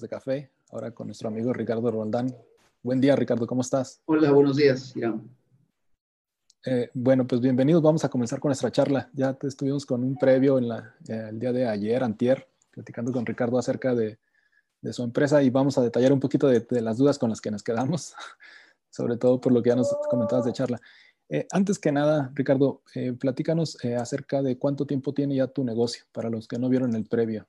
de café, ahora con nuestro amigo Ricardo Roldán. Buen día, Ricardo, ¿cómo estás? Hola, buenos días, Irán. Eh, bueno, pues bienvenidos. Vamos a comenzar con nuestra charla. Ya estuvimos con un previo en la, eh, el día de ayer, antier, platicando con Ricardo acerca de, de su empresa y vamos a detallar un poquito de, de, las dudas con las que nos quedamos, sobre todo por lo que ya nos comentabas de charla. Eh, antes que nada, Ricardo, eh, platícanos eh, acerca de cuánto tiempo tiene ya tu negocio, para los que no vieron el previo.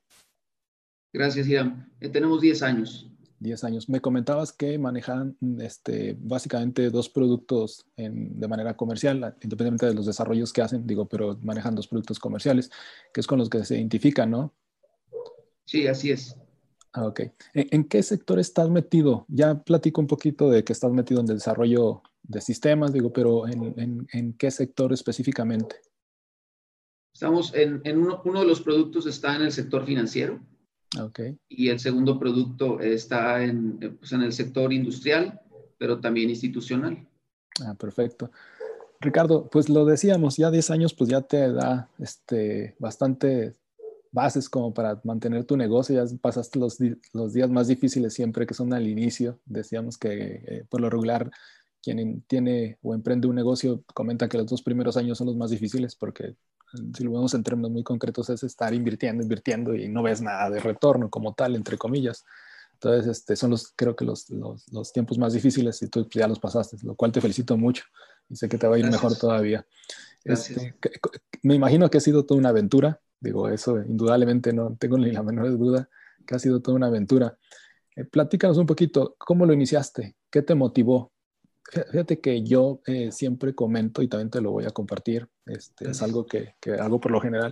Gracias, Irán. Eh, tenemos 10 años. 10 años. Me comentabas que manejan este, básicamente dos productos en, de manera comercial, independientemente de los desarrollos que hacen, digo, pero manejan dos productos comerciales, que es con los que se identifican, ¿no? Sí, así es. Ah, ok. ¿En, ¿En, qué sector estás metido? Ya platico un poquito de que estás metido en el desarrollo de sistemas, digo, pero ¿en, en, en qué sector específicamente? Estamos en, en uno, uno, de los productos está en el sector financiero. Okay. Y el segundo producto está en, pues en el sector industrial, pero también institucional. Ah, perfecto. Ricardo, pues lo decíamos, ya 10 años pues ya te da este, bastante bases como para mantener tu negocio, ya pasaste los, los días más difíciles siempre que son al inicio, decíamos que eh, por lo regular quien tiene o emprende un negocio comenta que los dos primeros años son los más difíciles porque si lo vemos en términos muy concretos es estar invirtiendo, invirtiendo y no ves nada de retorno como tal, entre comillas. Entonces, este, son los, creo que los, los, los tiempos más difíciles y tú ya los pasaste, lo cual te felicito mucho y sé que te va a ir Gracias. mejor todavía. Este, me imagino que ha sido toda una aventura, digo, eso indudablemente no tengo ni la menor duda, que ha sido toda una aventura. Eh, platícanos un poquito, ¿cómo lo iniciaste? ¿Qué te motivó? Fíjate que yo eh, siempre comento y también te lo voy a compartir, este, es algo que, que, hago por lo general.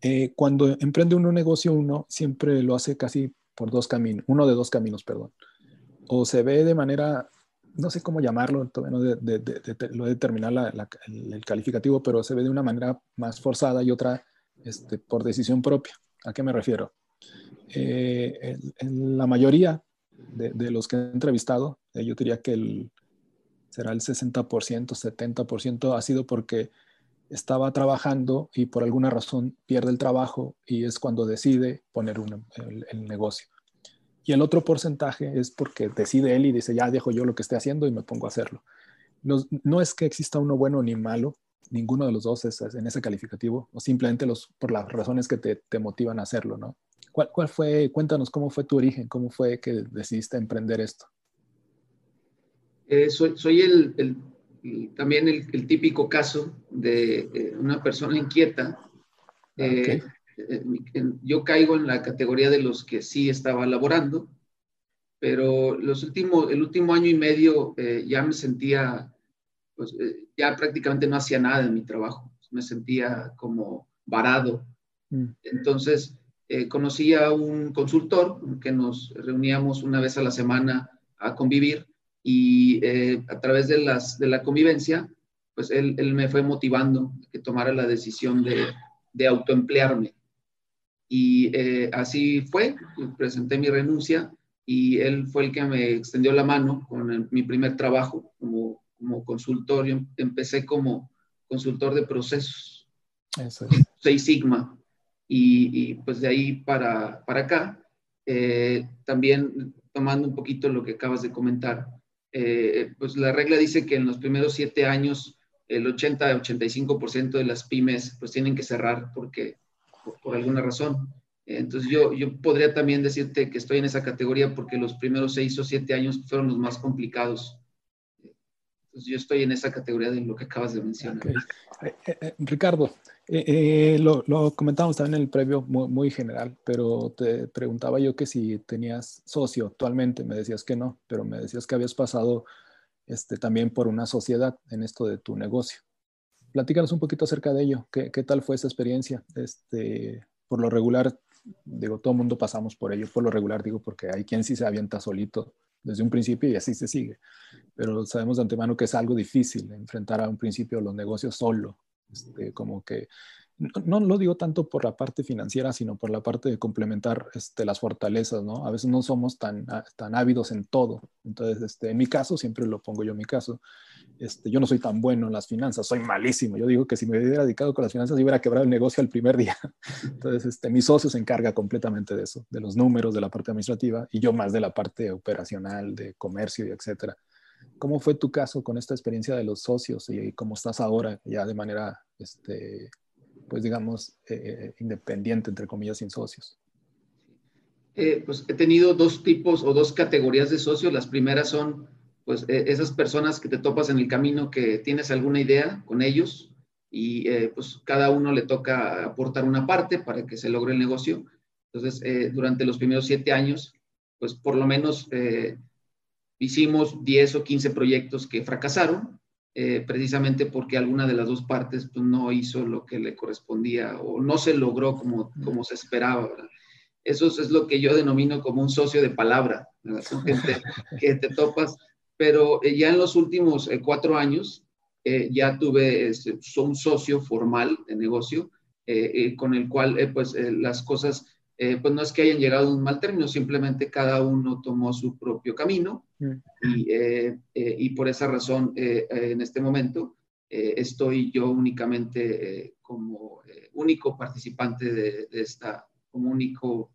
Eh, cuando emprende uno un negocio, uno siempre lo hace casi por dos caminos, uno de dos caminos, perdón. O se ve de manera, no sé cómo llamarlo, todavía no de, de, de, lo de determinar la, la, el, el, calificativo, pero se ve de una manera más forzada y otra este, por decisión propia. ¿A qué me refiero? Eh, en, en la mayoría de, los que he entrevistado, yo diría que el será el 60%, 70%, ha sido porque estaba trabajando y por alguna razón pierde el trabajo y es cuando decide poner un, el, el, negocio. Y el otro porcentaje es porque decide él y dice, ya dejo yo lo que esté haciendo y me pongo a hacerlo. No, no es que exista uno bueno ni malo, ninguno de los dos es, es en ese calificativo, o simplemente los, por las razones que te, te motivan a hacerlo, ¿no? ¿Cuál, ¿Cuál fue, cuéntanos cómo fue tu origen, cómo fue que decidiste emprender esto? Eh, soy, soy el, el, el también el, típico caso de eh, una persona inquieta. Eh, okay. yo caigo en la categoría de los que sí estaba laborando, pero los últimos, el último año y medio ya me sentía, pues ya prácticamente no hacía nada en mi trabajo, me sentía como varado. Mm. Entonces, conocí a un consultor que nos reuníamos una vez a la semana a convivir y eh, a través de, las, de la convivencia, pues él, él, me fue motivando a que tomara la decisión de, de autoemplearme. Y eh, así fue, presenté mi renuncia y él fue el que me extendió la mano con el, mi primer trabajo como, como consultor. Yo empecé como consultor de procesos. Eso es. Seis Sigma. Y, y, pues de ahí para, para acá, eh, también tomando un poquito lo que acabas de comentar, eh, pues la regla dice que en los primeros siete años el 80-85% de las pymes pues tienen que cerrar porque, por, alguna razón. Entonces yo, yo podría también decirte que estoy en esa categoría porque los primeros seis o siete años fueron los más complicados. Entonces yo estoy en esa categoría de lo que acabas de mencionar. Eh, eh, Ricardo, eh, lo, lo, comentábamos también en el previo muy, general, pero te preguntaba yo que si tenías socio actualmente, me decías que no, pero me decías que habías pasado este, también por una sociedad en esto de tu negocio. Platícanos un poquito acerca de ello, ¿qué, tal fue esa experiencia? Este, por lo regular, digo, todo mundo pasamos por ello, por lo regular digo, porque hay quien sí se avienta solito desde un principio y así se sigue, pero sabemos de antemano que es algo difícil enfrentar a un principio los negocios solo, este, como que no, lo digo tanto por la parte financiera, sino por la parte de complementar este, las fortalezas, ¿no? A veces no somos tan, tan ávidos en todo. Entonces, este, en mi caso, siempre lo pongo yo en mi caso, este, yo no soy tan bueno en las finanzas, soy malísimo. Yo digo que si me hubiera dedicado con las finanzas, yo hubiera quebrado el negocio al primer día. Entonces, este, mi socio se encarga completamente de eso, de los números, de la parte administrativa, y yo más de la parte operacional, de comercio y etcétera. ¿Cómo fue tu caso con esta experiencia de los socios y cómo estás ahora ya de manera, este, pues digamos, eh, eh, independiente, entre comillas, sin socios? Eh, pues he tenido dos tipos o dos categorías de socios. Las primeras son pues esas personas que te topas en el camino que tienes alguna idea con ellos y pues cada uno le toca aportar una parte para que se logre el negocio. Entonces, durante los primeros siete años, pues por lo menos hicimos 10 o 15 proyectos que fracasaron, eh, precisamente porque alguna de las dos partes pues, no hizo lo que le correspondía o no se logró como, como se esperaba. Eso es lo que yo denomino como un socio de palabra, son gente que te topas, pero eh, ya en los últimos eh, cuatro años ya tuve este, un socio formal de negocio con el cual pues las cosas eh, pues no es que hayan llegado a un mal término, simplemente cada uno tomó su propio camino mm. y, eh, eh, y por esa razón en este momento estoy yo únicamente como único participante de, esta, como único,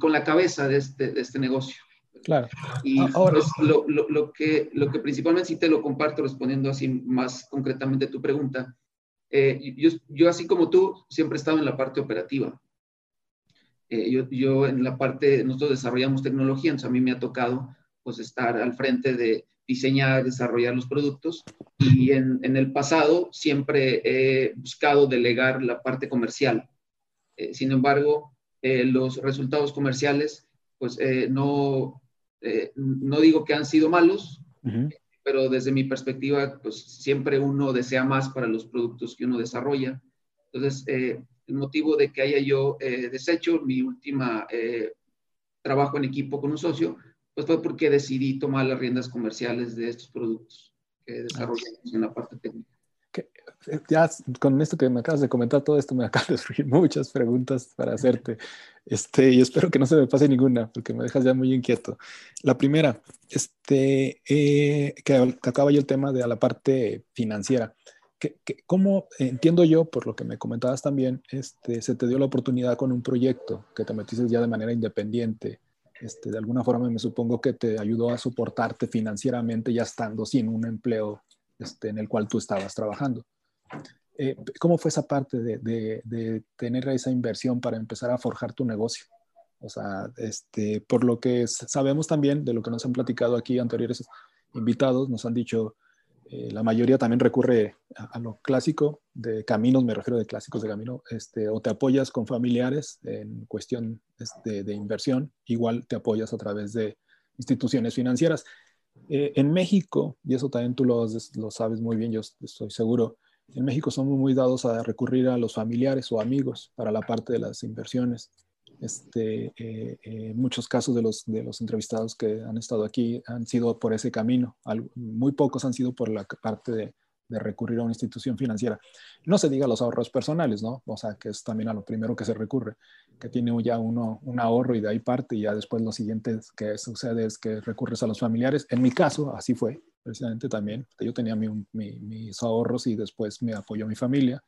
con la cabeza de este, de este negocio. Claro. Y Ahora, pues, lo, lo, lo, que, lo que principalmente sí te lo comparto respondiendo así más concretamente a tu pregunta, yo, yo así como tú siempre he estado en la parte operativa. Eh, yo, yo, en la parte, nosotros desarrollamos tecnología, entonces a mí me ha tocado pues estar al frente de diseñar, desarrollar los productos y en, en el pasado siempre he buscado delegar la parte comercial. Eh, sin embargo, eh, los resultados comerciales, pues no, no digo que han sido malos, pero desde mi perspectiva, pues siempre uno desea más para los productos que uno desarrolla. Entonces, el motivo de que haya yo eh, deshecho mi última eh, trabajo en equipo con un socio, pues fue porque decidí tomar las riendas comerciales de estos productos que desarrollamos en la parte técnica. Eh, ya con esto que me acabas de comentar, todo esto me acaba de surgir muchas preguntas para hacerte. Este, y espero que no se me pase ninguna, porque me dejas ya muy inquieto. La primera, este, que, que acaba yo el tema de la parte financiera. ¿Cómo entiendo yo, por lo que me comentabas también, este, se te dio la oportunidad con un proyecto que te metiste ya de manera independiente? Este, de alguna forma me supongo que te ayudó a soportarte financieramente ya estando sin un empleo este, en el cual tú estabas trabajando. Eh, ¿Cómo fue esa parte de, de, tener esa inversión para empezar a forjar tu negocio? O sea, este, por lo que sabemos también de lo que nos han platicado aquí anteriores invitados, nos han dicho eh, la mayoría también recurre a, lo clásico de caminos, me refiero de clásicos de camino, este, o te apoyas con familiares en cuestión este, de inversión, igual te apoyas a través de instituciones financieras. Eh, en México, y eso también tú lo, lo, sabes muy bien, yo estoy seguro, en México somos muy dados a recurrir a los familiares o amigos para la parte de las inversiones. Este, eh, eh, muchos casos de los, de los entrevistados que han estado aquí han sido por ese camino. muy pocos han sido por la parte de, de, recurrir a una institución financiera. No se diga los ahorros personales, ¿no? O sea, que es también a lo primero que se recurre, que tiene ya uno un ahorro y de ahí parte y ya después lo siguiente que sucede es que recurres a los familiares. En mi caso, así fue, precisamente también. Yo tenía mi, mis ahorros y después me apoyó mi familia.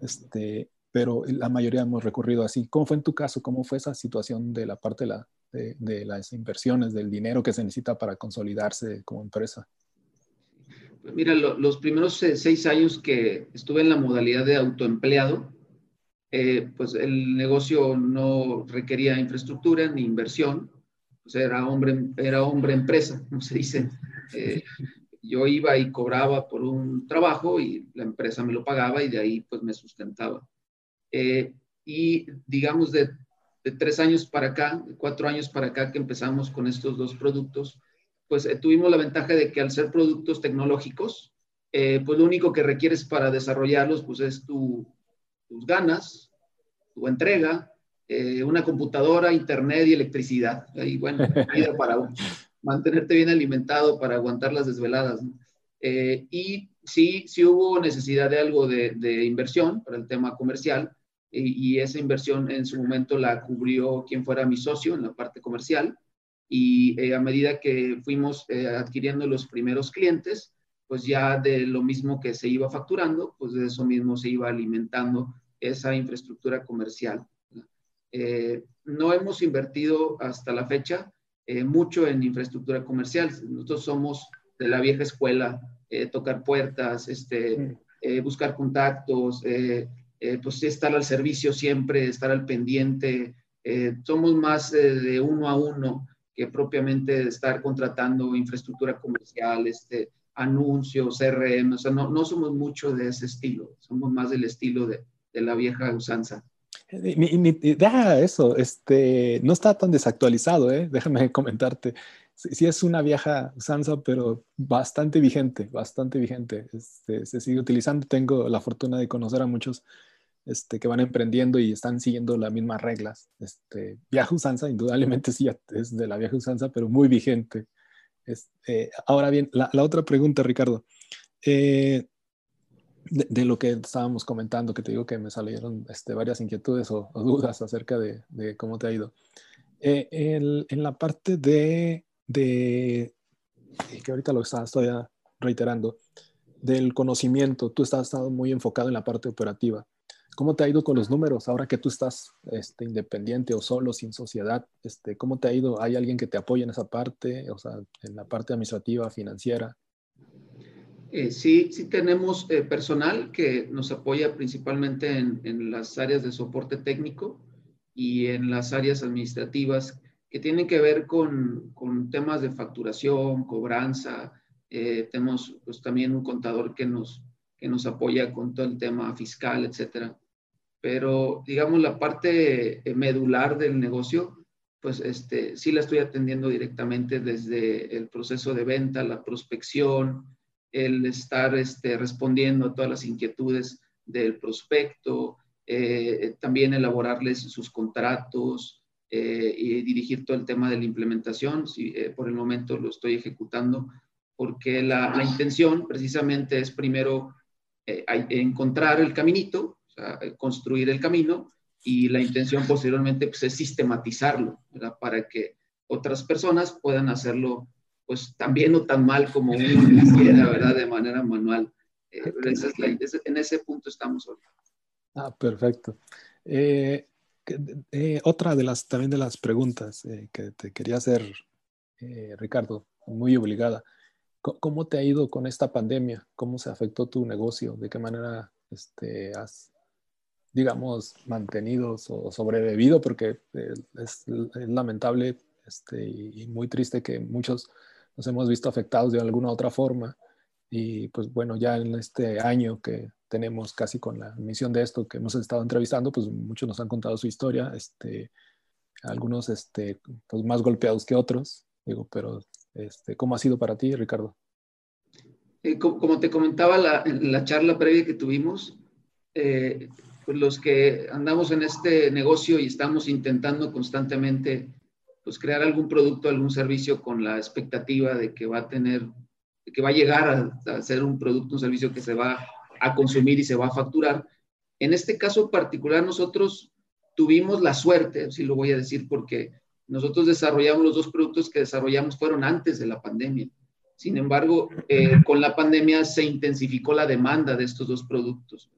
Este, pero la mayoría hemos recurrido así. ¿Cómo fue en tu caso? ¿Cómo fue esa situación de la parte de, la, de, las inversiones, del dinero que se necesita para consolidarse como empresa? Mira, los primeros seis años que estuve en la modalidad de autoempleado, eh, pues el negocio no requería infraestructura ni inversión, pues era hombre, era hombre empresa, como se dice. Eh, yo iba y cobraba por un trabajo y la empresa me lo pagaba y de ahí pues me sustentaba. Eh, y digamos de, tres años para acá, cuatro años para acá que empezamos con estos dos productos, pues eh, tuvimos la ventaja de que al ser productos tecnológicos, eh, pues lo único que requieres para desarrollarlos pues es tu, tus ganas, tu entrega, una computadora, internet y electricidad. Y bueno, vida para mantenerte bien alimentado, para aguantar las desveladas. y sí, sí hubo necesidad de algo de, de, inversión para el tema comercial, y, esa inversión en su momento la cubrió quien fuera mi socio en la parte comercial y eh, a medida que fuimos eh, adquiriendo los primeros clientes, pues ya de lo mismo que se iba facturando, pues de eso mismo se iba alimentando esa infraestructura comercial. Eh, no hemos invertido hasta la fecha eh, mucho en infraestructura comercial. Nosotros somos de la vieja escuela, eh, tocar puertas, este, mm. buscar contactos, pues estar al servicio siempre, estar al pendiente. somos más de uno a uno que propiamente de estar contratando infraestructura comercial, este, anuncios, CRM, o sea, no, no somos mucho de ese estilo, somos más del estilo de, de la vieja usanza. deja eso, este, no está tan desactualizado, ¿eh? déjame comentarte. Sí, es una vieja usanza, pero bastante vigente, bastante vigente. Este, se sigue utilizando. Tengo la fortuna de conocer a muchos este, que van emprendiendo y están siguiendo las mismas reglas. Este, vieja usanza, indudablemente sí es de la vieja usanza, pero muy vigente. Este, ahora bien, la, otra pregunta, Ricardo. Eh, de, lo que estábamos comentando, que te digo que me salieron este, varias inquietudes o, dudas acerca de, cómo te ha ido. Eh, en la parte de, de, que ahorita lo estoy reiterando, del conocimiento, tú estás estado muy enfocado en la parte operativa. ¿Cómo te ha ido con los números ahora que tú estás este, independiente o solo, sin sociedad? Este, ¿Cómo te ha ido? ¿Hay alguien que te apoya en esa parte, o sea, en la parte administrativa, financiera? Eh, sí, sí tenemos eh, personal que nos apoya principalmente en, en, las áreas de soporte técnico y en las áreas administrativas que tienen que ver con, con temas de facturación, cobranza. Eh, tenemos pues, también un contador que nos, que nos apoya con todo el tema fiscal, etcétera pero digamos la parte eh, medular del negocio, pues este, sí la estoy atendiendo directamente desde el proceso de venta, la prospección, el estar este, respondiendo a todas las inquietudes del prospecto, eh, también elaborarles sus contratos eh, y dirigir todo el tema de la implementación. Si, por el momento lo estoy ejecutando porque la, la intención precisamente es primero encontrar el caminito, eh, construir el camino y la intención posteriormente pues, es sistematizarlo, ¿verdad? Para que otras personas puedan hacerlo pues tan bien o tan mal como uno quisiera, ¿verdad? De manera manual. Eh, en ese punto estamos hoy. Ah, perfecto. Eh, otra de las, también de las preguntas que te quería hacer, Ricardo, muy obligada. ¿Cómo te ha ido con esta pandemia? ¿Cómo se afectó tu negocio? ¿De qué manera este, has digamos, mantenidos o sobrevivido, porque eh, es, lamentable este, y muy triste que muchos nos hemos visto afectados de alguna otra forma. Y pues bueno, ya en este año que tenemos casi con la emisión de esto que hemos estado entrevistando, pues muchos nos han contado su historia, este, algunos este, pues más golpeados que otros, digo, pero este, ¿cómo ha sido para ti, Ricardo? Eh, como, te comentaba la, en la charla previa que tuvimos, eh, pues los que andamos en este negocio y estamos intentando constantemente pues crear algún producto, algún servicio con la expectativa de que va a tener, que va a llegar a, ser un producto, un servicio que se va a consumir y se va a facturar. En este caso particular nosotros tuvimos la suerte, si lo voy a decir, porque nosotros desarrollamos los dos productos que desarrollamos fueron antes de la pandemia. Sin embargo, eh, con la pandemia se intensificó la demanda de estos dos productos.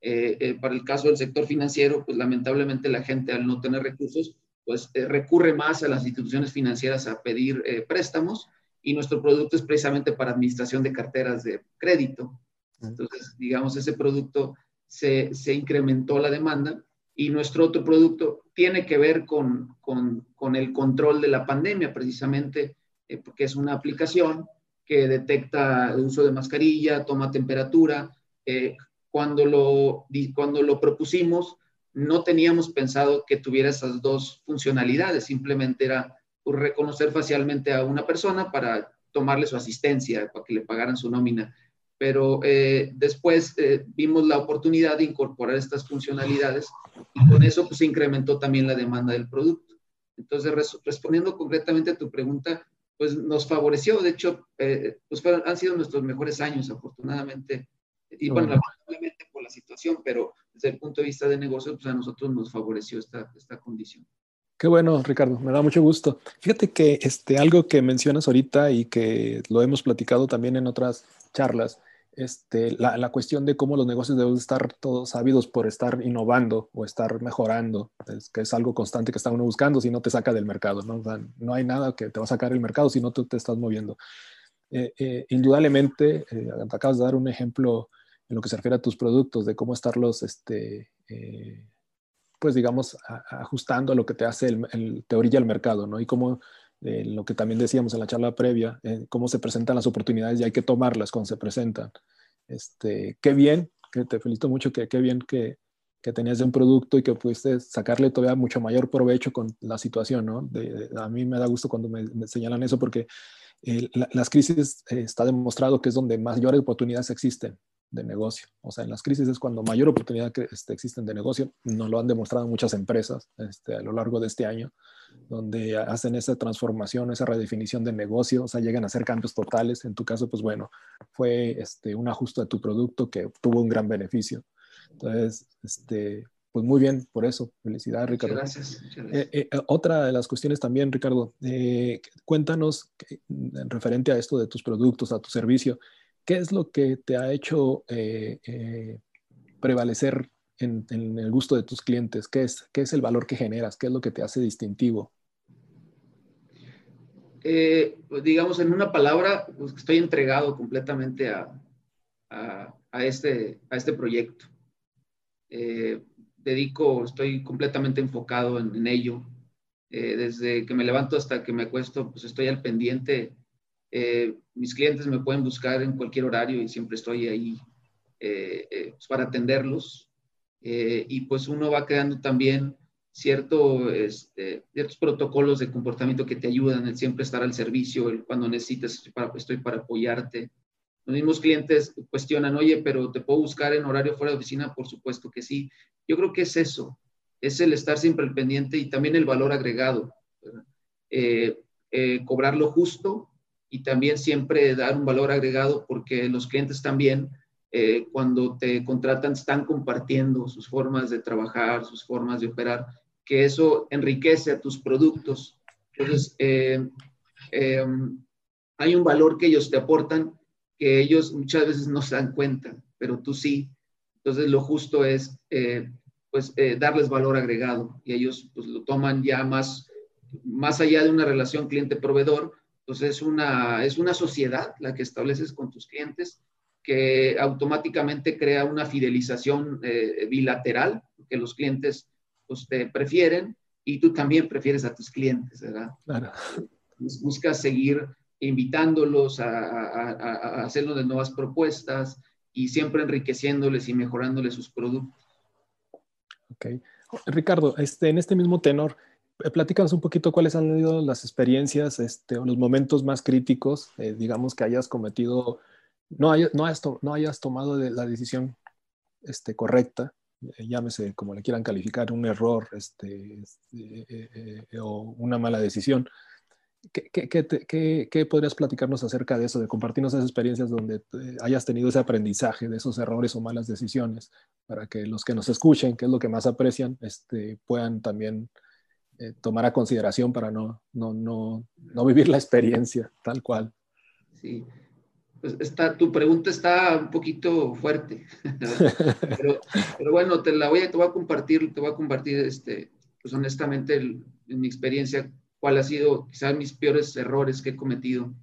Eh, eh, para el caso del sector financiero, pues lamentablemente la gente al no tener recursos, pues recurre más a las instituciones financieras a pedir préstamos y nuestro producto es precisamente para administración de carteras de crédito. Entonces, digamos, ese producto se, se incrementó la demanda y nuestro otro producto tiene que ver con, con, con el control de la pandemia, precisamente porque es una aplicación que detecta el uso de mascarilla, toma temperatura, eh, cuando lo, cuando lo propusimos, no teníamos pensado que tuviera esas dos funcionalidades, simplemente era reconocer facialmente a una persona para tomarle su asistencia, para que le pagaran su nómina. Pero eh, después eh, vimos la oportunidad de incorporar estas funcionalidades y con eso pues, se incrementó también la demanda del producto. Entonces, respondiendo concretamente a tu pregunta, pues nos favoreció, de hecho, eh, pues han sido nuestros mejores años, afortunadamente, y bueno, lamentablemente por la situación, pero desde el punto de vista de negocio, pues a nosotros nos favoreció esta, esta condición. Qué bueno, Ricardo, me da mucho gusto. Fíjate que este, algo que mencionas ahorita y que lo hemos platicado también en otras charlas, este, la, cuestión de cómo los negocios deben estar todos sabidos por estar innovando o estar mejorando, es, que es algo constante que está uno buscando si no te saca del mercado. No, no hay nada que te va a sacar del mercado si no tú te estás moviendo. Eh, eh, indudablemente, eh, acabas de dar un ejemplo en lo que se refiere a tus productos, de cómo estarlos este, pues digamos, ajustando a lo que te hace el, te orilla el mercado, ¿no? Y cómo, eh, lo que también decíamos en la charla previa, eh, cómo se presentan las oportunidades y hay que tomarlas cuando se presentan. Este, qué bien, que te felicito mucho, que qué bien que, que tenías un producto y que pudiste sacarle todavía mucho mayor provecho con la situación, ¿no? a mí me da gusto cuando me, señalan eso porque eh, las crisis está demostrado que es donde mayores oportunidades existen de negocio. O sea, en las crisis es cuando mayor oportunidad que, este, existen de negocio. Nos lo han demostrado muchas empresas este, a lo largo de este año, donde hacen esa transformación, esa redefinición de negocio, o sea, llegan a hacer cambios totales. En tu caso, pues bueno, fue este, un ajuste de tu producto que tuvo un gran beneficio. Entonces, este, pues muy bien por eso. Felicidades, Ricardo. gracias. Eh, eh, otra de las cuestiones también, Ricardo, eh, cuéntanos en referente a esto de tus productos, a tu servicio, ¿Qué es lo que te ha hecho eh, eh, prevalecer en, el gusto de tus clientes? ¿Qué es, ¿Qué es el valor que generas? ¿Qué es lo que te hace distintivo? Eh, pues digamos, en una palabra, pues estoy entregado completamente a, este, a este proyecto. dedico, estoy completamente enfocado en, ello. desde que me levanto hasta que me acuesto, pues estoy al pendiente eh, mis clientes me pueden buscar en cualquier horario y siempre estoy ahí eh, eh, pues, para atenderlos. y pues uno va creando también cierto, este, ciertos protocolos de comportamiento que te ayudan, el siempre estar al servicio, el cuando necesitas, estoy para, estoy para apoyarte. Los mismos clientes cuestionan, oye, pero ¿te puedo buscar en horario fuera de oficina? Por supuesto que sí. Yo creo que es eso, es el estar siempre al pendiente y también el valor agregado. cobrar lo justo y también siempre dar un valor agregado porque los clientes también eh, cuando te contratan están compartiendo sus formas de trabajar, sus formas de operar, que eso enriquece a tus productos. Entonces, eh, em, hay un valor que ellos te aportan que ellos muchas veces no se dan cuenta, pero tú sí. Entonces, lo justo es eh, pues darles valor agregado y ellos pues lo toman ya más, más allá de una relación cliente-proveedor, entonces es una, es una sociedad la que estableces con tus clientes que automáticamente crea una fidelización eh, bilateral, que los clientes pues, te prefieren y tú también prefieres a tus clientes, ¿verdad? Claro. Buscas seguir invitándolos a, a, a, hacerlo de nuevas propuestas y siempre enriqueciéndoles y mejorándoles sus productos. Ok. Ricardo, este, en este mismo tenor, platícanos un poquito cuáles han sido las experiencias este, o los momentos más críticos, eh, digamos, que hayas cometido, no, hayas, tomado la decisión este, correcta, eh, llámese como le quieran calificar, un error este, o una mala decisión. ¿Qué, qué, qué, podrías platicarnos acerca de eso, de compartirnos esas experiencias donde hayas tenido ese aprendizaje de esos errores o malas decisiones, para que los que nos escuchen, que es lo que más aprecian, este, puedan también eh, tomar a consideración para no, no, no, no, vivir la experiencia tal cual. Sí, pues tu pregunta está un poquito fuerte, pero, pero, bueno, te la voy a, te voy a compartir, te voy a compartir, este, pues honestamente, en mi experiencia, cuál ha sido quizás mis peores errores que he cometido.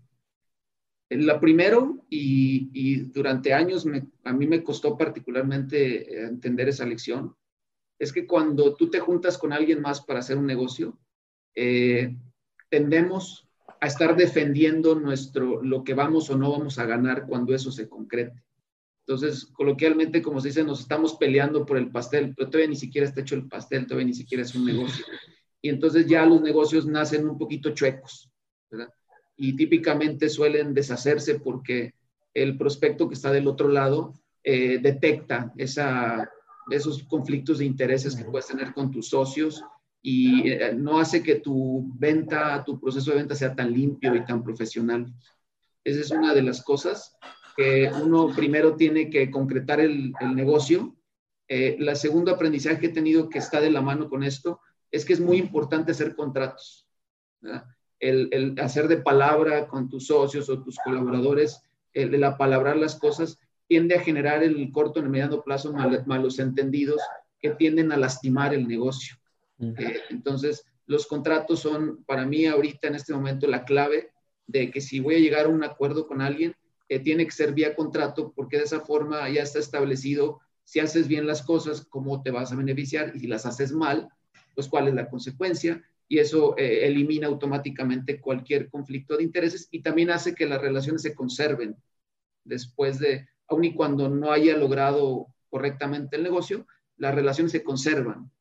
La primero, y, y durante años me, a mí me costó particularmente eh, entender esa lección, es que cuando tú te juntas con alguien más para hacer un negocio, eh, tendemos a estar defendiendo nuestro, lo que vamos o no vamos a ganar cuando eso se concrete. Entonces, coloquialmente, como se dice, nos estamos peleando por el pastel, pero todavía ni siquiera está hecho el pastel, todavía ni siquiera es un negocio. Y entonces ya los negocios nacen un poquito chuecos, ¿verdad? Y típicamente suelen deshacerse porque el prospecto que está del otro lado eh, detecta esa, esos conflictos de intereses que puedes tener con tus socios y eh, no hace que tu venta, tu proceso de venta sea tan limpio y tan profesional. Esa es una de las cosas que uno primero tiene que concretar el, negocio. Eh, la segundo aprendizaje que he tenido que está de la mano con esto es que es muy importante hacer contratos. El, el, hacer de palabra con tus socios o tus colaboradores, el, el apalabrar las cosas, tiende a generar en el corto y en el mediano plazo malos entendidos que tienden a lastimar el negocio. Eh, entonces, los contratos son para mí ahorita en este momento la clave de que si voy a llegar a un acuerdo con alguien, eh, tiene que ser vía contrato porque de esa forma ya está establecido si haces bien las cosas, cómo te vas a beneficiar y si las haces mal, pues cuál es la consecuencia. Y eso eh, elimina automáticamente cualquier conflicto de intereses y también hace que las relaciones se conserven después de, aun y cuando no haya logrado correctamente el negocio, las relaciones se conservan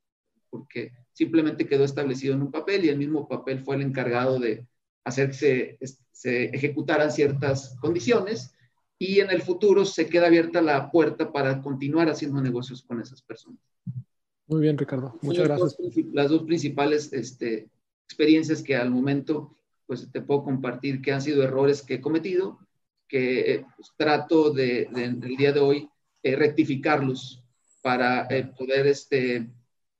porque simplemente quedó establecido en un papel y el mismo papel fue el encargado de hacer que se, ejecutaran ciertas condiciones y en el futuro se queda abierta la puerta para continuar haciendo negocios con esas personas. Muy bien, Ricardo. Muchas gracias. las dos principales este, experiencias que al momento pues te puedo compartir que han sido errores que he cometido, que eh, pues, trato de, el día de hoy eh, rectificarlos para eh, poder este,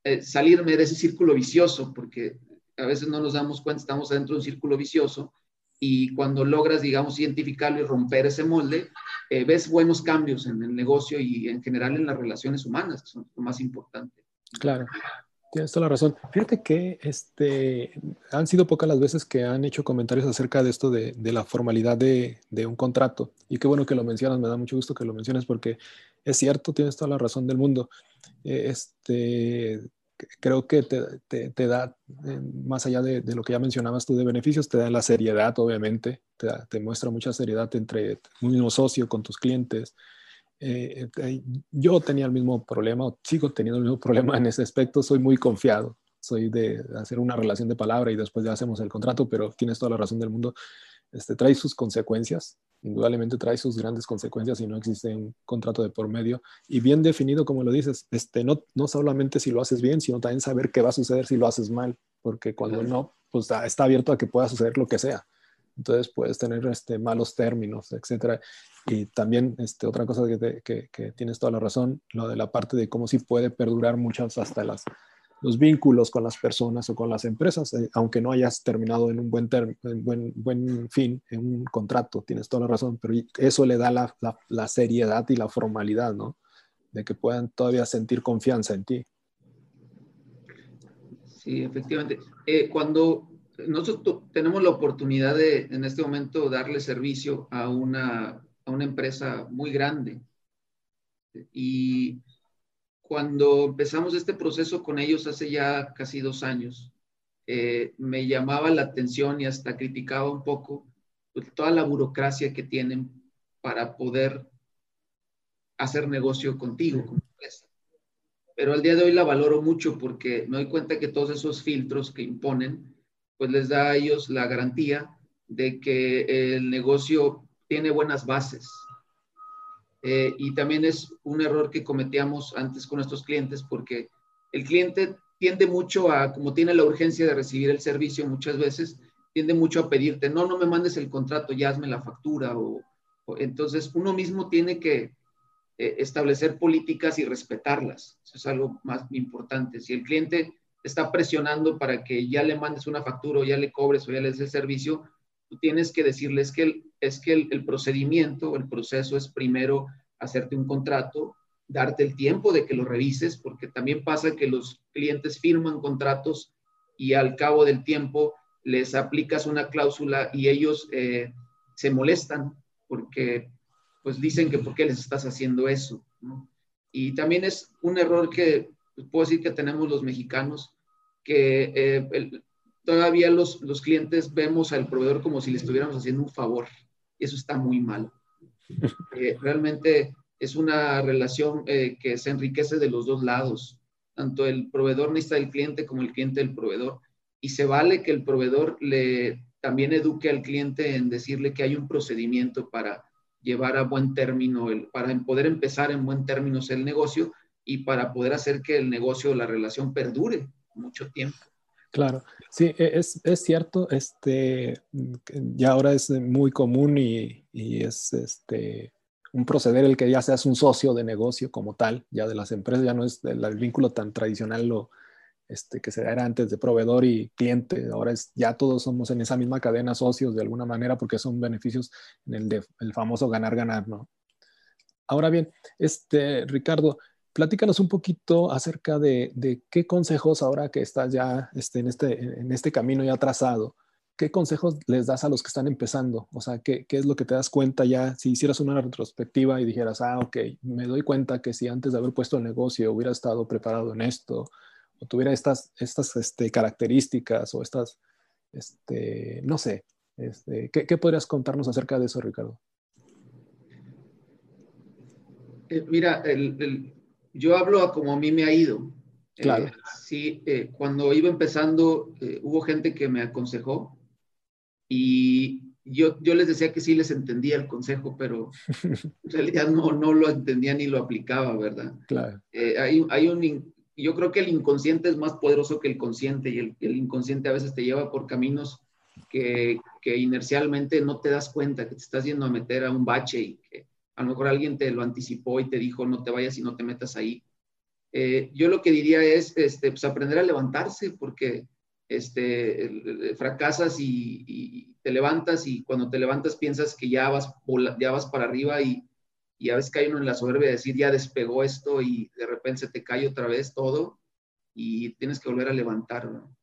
eh, salirme de ese círculo vicioso, porque a veces no nos damos cuenta, estamos dentro de un círculo vicioso y cuando logras, digamos, identificarlo y romper ese molde, eh, ves buenos cambios en el negocio y en general en las relaciones humanas, que son lo más importante. Claro. Tienes toda la razón. Fíjate que este, han sido pocas las veces que han hecho comentarios acerca de esto de, de la formalidad de, de, un contrato. Y qué bueno que lo mencionas, me da mucho gusto que lo menciones porque es cierto, tienes toda la razón del mundo. Eh, este, creo que te, te, da, eh, más allá de, de, lo que ya mencionabas tú de beneficios, te da la seriedad, obviamente, te, te muestra mucha seriedad entre un mismo socio con tus clientes. Eh, yo tenía el mismo problema, o sigo teniendo el mismo problema en ese aspecto, soy muy confiado, soy de hacer una relación de palabra y después ya hacemos el contrato, pero tienes toda la razón del mundo, este, trae sus consecuencias indudablemente trae sus grandes consecuencias si no existe un contrato de por medio y bien definido, como lo dices, este, no, no solamente si lo haces bien, sino también saber qué va a suceder si lo haces mal, porque cuando no, pues está abierto a que pueda suceder lo que sea. Entonces puedes tener este, malos términos, etcétera. Y también este, otra cosa que, tienes toda la razón, lo de la parte de cómo sí puede perdurar muchas hasta los vínculos con las personas o con las empresas, eh, aunque no hayas terminado en un buen, buen, buen fin, en un contrato, tienes toda la razón, pero eso le da la, la, seriedad y la formalidad, ¿no? De que puedan todavía sentir confianza en ti. Sí, efectivamente. Eh, cuando nosotros tenemos la oportunidad de, en este momento, darle servicio a una, a una empresa muy grande y cuando empezamos este proceso con ellos hace ya casi dos años, eh, me llamaba la atención y hasta criticaba un poco pues, toda la burocracia que tienen para poder hacer negocio contigo como empresa. Pero al día de hoy la valoro mucho porque me doy cuenta que todos esos filtros que imponen, pues les da a ellos la garantía de que el negocio tiene buenas bases, eh, y también es un error que cometíamos antes con nuestros clientes porque el cliente tiende mucho a, como tiene la urgencia de recibir el servicio muchas veces, tiende mucho a pedirte, no, no me mandes el contrato, ya hazme la factura. O, entonces uno mismo tiene que eh, establecer políticas y respetarlas. Eso es algo más importante. Si el cliente está presionando para que ya le mandes una factura o ya le cobres o ya le des el servicio, tú tienes que decirles que el, es que el, el procedimiento, el proceso es primero hacerte un contrato, darte el tiempo de que lo revises, porque también pasa que los clientes firman contratos y al cabo del tiempo les aplicas una cláusula y ellos eh, se molestan porque pues dicen que por qué les estás haciendo eso. Y también es un error que pues, puedo decir que tenemos los mexicanos, que eh, todavía los, los clientes vemos al proveedor como si le estuviéramos haciendo un favor. Y eso está muy mal. Eh, realmente es una relación eh, que se enriquece de los dos lados. Tanto el proveedor necesita del cliente como el cliente del proveedor. Y se vale que el proveedor le también eduque al cliente en decirle que hay un procedimiento para llevar a buen término, el, para poder empezar en buen término el negocio y para poder hacer que el negocio, la relación perdure mucho tiempo. Claro, sí, e, es, es, cierto, este, ya ahora es muy común y, y, es este, un proceder el que ya seas un socio de negocio como tal, ya de las empresas, ya no es el, vínculo tan tradicional lo, este, que se era antes de proveedor y cliente, ahora es ya todos somos en esa misma cadena socios de alguna manera porque son beneficios en el, de, el famoso ganar-ganar, ¿no? Ahora bien, este, Ricardo, platícanos un poquito acerca de, qué consejos ahora que estás ya este, en, este, en este camino ya trazado, ¿qué consejos les das a los que están empezando? O sea, ¿qué, ¿qué, es lo que te das cuenta ya? Si hicieras una retrospectiva y dijeras, ah, ok, me doy cuenta que si antes de haber puesto el negocio hubiera estado preparado en esto, o tuviera estas, estas este, características o estas, este, no sé, este, ¿qué, ¿qué, podrías contarnos acerca de eso, Ricardo? Eh, mira, el, yo hablo como a mí me ha ido. Claro. Eh, sí, eh, cuando iba empezando, eh, hubo gente que me aconsejó y yo, yo les decía que sí les entendía el consejo, pero en realidad no, no lo entendía ni lo aplicaba, ¿verdad? Claro. Hay, hay un, yo creo que el inconsciente es más poderoso que el consciente y el, el inconsciente a veces te lleva por caminos que, que, inercialmente no te das cuenta que te estás yendo a meter a un bache y que a lo mejor alguien te lo anticipó y te dijo no te vayas y no te metas ahí. Eh, yo lo que diría es este, pues aprender a levantarse porque este, fracasas y, te levantas y cuando te levantas piensas que ya vas, ya vas para arriba y, y a veces cae uno en la soberbia de decir ya despegó esto y de repente se te cae otra vez todo y tienes que volver a levantar. ¿no?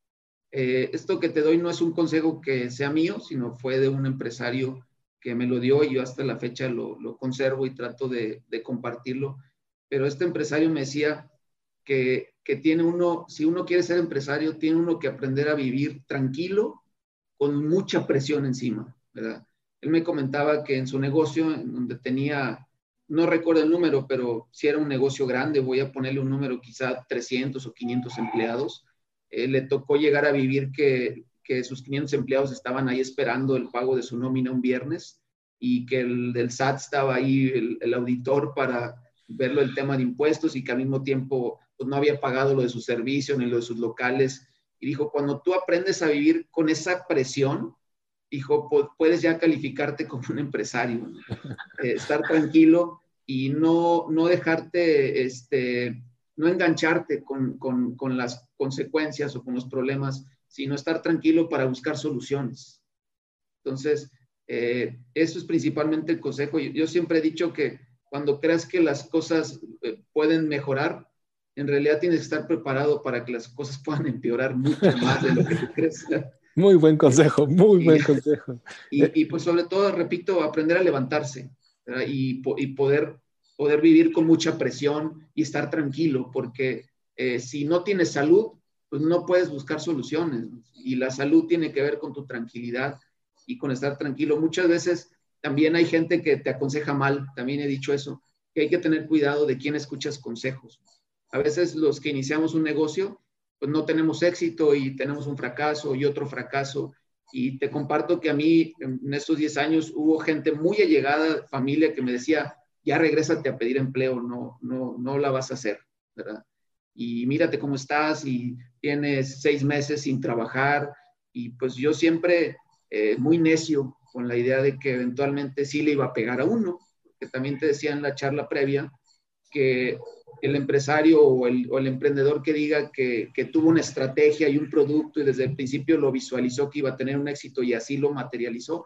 Eh, esto que te doy no es un consejo que sea mío, sino fue de un empresario que me lo dio y yo hasta la fecha lo, conservo y trato de, compartirlo. Pero este empresario me decía que, tiene uno, si uno quiere ser empresario, tiene uno que aprender a vivir tranquilo con mucha presión encima. Él me comentaba que en su negocio, en donde tenía no recuerdo el número, pero si era un negocio grande, voy a ponerle un número quizá 300 o 500 empleados, eh, le tocó llegar a vivir que, que, sus 500 empleados estaban ahí esperando el pago de su nómina un viernes y que el del SAT estaba ahí, el, auditor, para verlo el tema de impuestos y que al mismo tiempo pues, no había pagado lo de su servicio ni lo de sus locales. Y dijo, cuando tú aprendes a vivir con esa presión, dijo, puedes ya calificarte como un empresario, eh, estar tranquilo y no, no dejarte, este, no engancharte con, con, con, las consecuencias o con los problemas, sino estar tranquilo para buscar soluciones. Entonces, eh, eso es principalmente el consejo. Yo, yo, siempre he dicho que cuando creas que las cosas eh, pueden mejorar, en realidad tienes que estar preparado para que las cosas puedan empeorar mucho más de lo que tú crees. Muy buen consejo, muy buen consejo. Y, y, pues sobre todo, repito, aprender a levantarse y, y, poder, poder vivir con mucha presión y estar tranquilo, porque eh, si no tienes salud, pues no puedes buscar soluciones. Y la salud tiene que ver con tu tranquilidad y con estar tranquilo. Muchas veces también hay gente que te aconseja mal, también he dicho eso, que hay que tener cuidado de quién escuchas consejos. A veces los que iniciamos un negocio pues no tenemos éxito y tenemos un fracaso y otro fracaso. Y te comparto que a mí en estos 10 años hubo gente muy allegada, familia, que me decía, ya regrésate a pedir empleo, no, no, no la vas a hacer, ¿verdad? Y mírate cómo estás y tienes seis meses sin trabajar. Y pues yo siempre eh, muy necio con la idea de que eventualmente sí le iba a pegar a uno, que también te decía en la charla previa que el empresario o el, o el emprendedor que diga que, que, tuvo una estrategia y un producto y desde el principio lo visualizó que iba a tener un éxito y así lo materializó,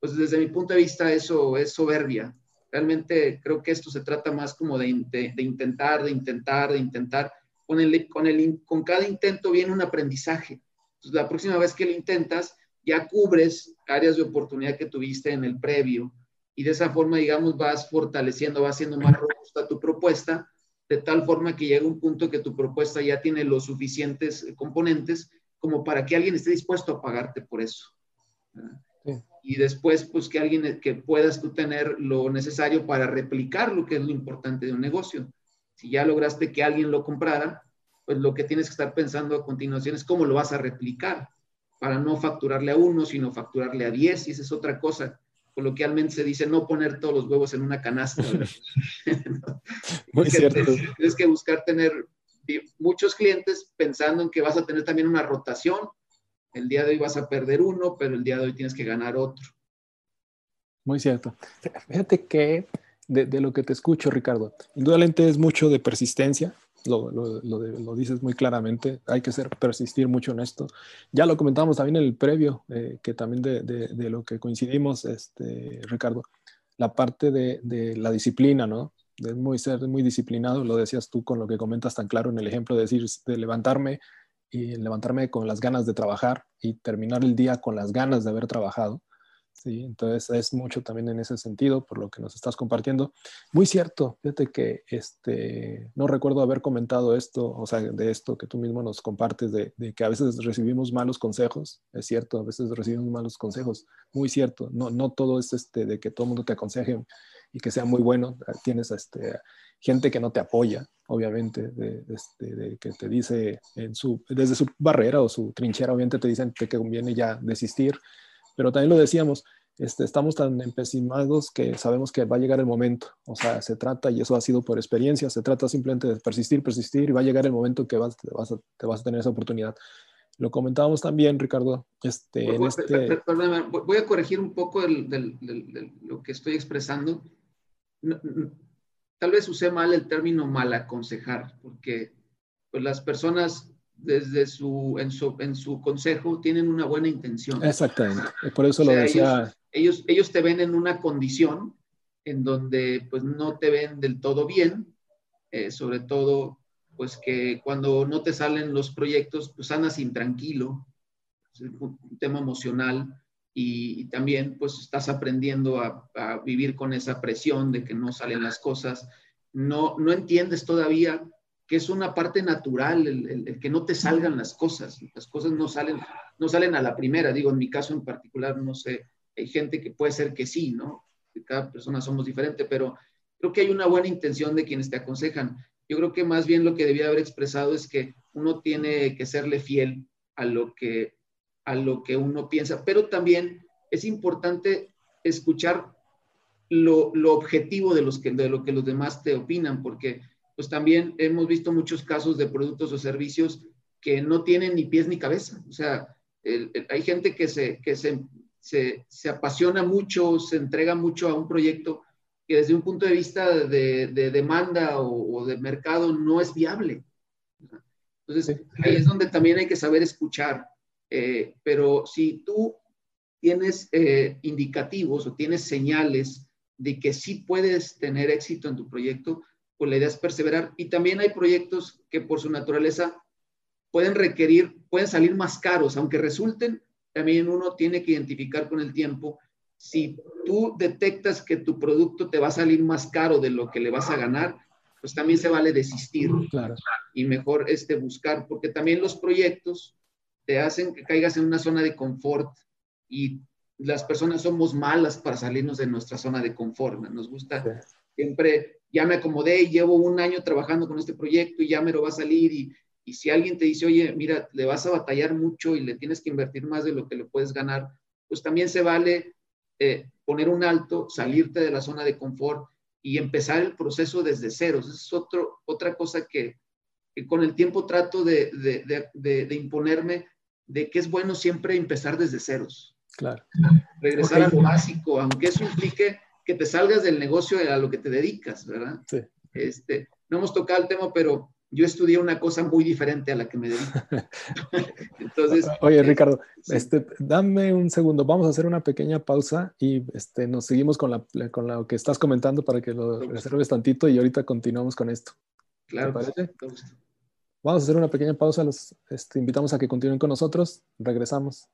pues desde mi punto de vista eso es soberbia. Realmente creo que esto se trata más como de, de, de intentar, de intentar, de intentar. Con, el, con, el, con cada intento viene un aprendizaje. Entonces, la próxima vez que lo intentas, ya cubres áreas de oportunidad que tuviste en el previo y de esa forma, digamos, vas fortaleciendo, vas haciendo más robusta tu propuesta de tal forma que llega un punto que tu propuesta ya tiene los suficientes componentes como para que alguien esté dispuesto a pagarte por eso. Sí. Y después, pues que alguien, que puedas tú tener lo necesario para replicar lo que es lo importante de un negocio. Si ya lograste que alguien lo comprara, pues lo que tienes que estar pensando a continuación es cómo lo vas a replicar para no facturarle a uno, sino facturarle a diez, y esa es otra cosa coloquialmente se dice no poner todos los huevos en una canasta. Muy cierto. Tienes que buscar tener muchos clientes pensando en que vas a tener también una rotación. El día de hoy vas a perder uno, pero el día de hoy tienes que ganar otro. Muy cierto. Fíjate que de, de lo que te escucho, Ricardo, indudablemente es mucho de persistencia, lo, lo, lo, dices muy claramente, hay que ser, persistir mucho en esto. Ya lo comentábamos también en el previo, eh, que también de, de, lo que coincidimos, este, Ricardo, la parte de, de la disciplina, ¿no? De muy, ser muy disciplinado, lo decías tú con lo que comentas tan claro en el ejemplo de decir, de levantarme y levantarme con las ganas de trabajar y terminar el día con las ganas de haber trabajado. Sí, entonces es mucho también en ese sentido por lo que nos estás compartiendo. Muy cierto, fíjate que este, no recuerdo haber comentado esto, o sea, de esto que tú mismo nos compartes, de, de, que a veces recibimos malos consejos, es cierto, a veces recibimos malos consejos, muy cierto, no, no todo es este, de que todo el mundo te aconseje y que sea muy bueno, tienes este, gente que no te apoya, obviamente, de, este, de, que te dice en su, desde su barrera o su trinchera, obviamente te dicen que conviene ya desistir, pero también lo decíamos, este, estamos tan empecimados que sabemos que va a llegar el momento, o sea, se trata, y eso ha sido por experiencia, se trata simplemente de persistir, persistir, y va a llegar el momento que vas, te, vas a, te vas a tener esa oportunidad. Lo comentábamos también, Ricardo. Este, en este... voy a corregir un poco de lo que estoy expresando. Tal vez usé mal el término mal aconsejar, porque pues, las personas desde su en, su, en su consejo tienen una buena intención. Exactamente, por eso lo decía. Ellos, ellos, te ven en una condición en donde pues no te ven del todo bien, eh, sobre todo pues que cuando no te salen los proyectos, pues andas intranquilo, es un tema emocional y, también pues estás aprendiendo a, a, vivir con esa presión de que no salen las cosas, no, no entiendes todavía que es una parte natural, el, que no te salgan las cosas. Las cosas no salen, no salen a la primera. Digo, en mi caso en particular, no sé, hay gente que puede ser que sí, ¿no? Cada persona somos diferentes, pero creo que hay una buena intención de quienes te aconsejan. Yo creo que más bien lo que debía haber expresado es que uno tiene que serle fiel a lo que, a lo que uno piensa, pero también es importante escuchar lo, lo objetivo de, los que, de lo que los demás te opinan, porque pues también hemos visto muchos casos de productos o servicios que no tienen ni pies ni cabeza. O sea, hay gente que, se, que se, se, apasiona mucho, se entrega mucho a un proyecto que desde un punto de vista de, demanda o, de mercado no es viable. Entonces, ahí es donde también hay que saber escuchar. Eh, pero si tú tienes eh, indicativos o tienes señales de que sí puedes tener éxito en tu proyecto, pues la idea es perseverar. Y también hay proyectos que por su naturaleza pueden requerir, pueden salir más caros, aunque resulten, también uno tiene que identificar con el tiempo si tú detectas que tu producto te va a salir más caro de lo que le vas a ganar, pues también se vale desistir. Claro. Y mejor este buscar, porque también los proyectos te hacen que caigas en una zona de confort y las personas somos malas para salirnos de nuestra zona de confort. Nos gusta siempre ya me acomodé, llevo un año trabajando con este proyecto y ya me lo va a salir y, y si alguien te dice, oye, mira, le vas a batallar mucho y le tienes que invertir más de lo que le puedes ganar, pues también se vale eh, poner un alto, salirte de la zona de confort y empezar el proceso desde cero. Esa es otro, otra cosa que, que, con el tiempo trato de, de, de, de, imponerme, de que es bueno siempre empezar desde ceros. Claro. Regresar a lo básico, aunque eso implique que te salgas del negocio a lo que te dedicas, ¿verdad? Sí. Este, no hemos tocado el tema, pero yo estudié una cosa muy diferente a la que me dedico. Entonces. Oye, Ricardo, este, dame un segundo. Vamos a hacer una pequeña pausa y este, nos seguimos con, la, con lo que estás comentando para que lo reserves tantito y ahorita continuamos con esto. Claro. parece? Vamos a hacer una pequeña pausa. Los este, invitamos a que continúen con nosotros. Regresamos.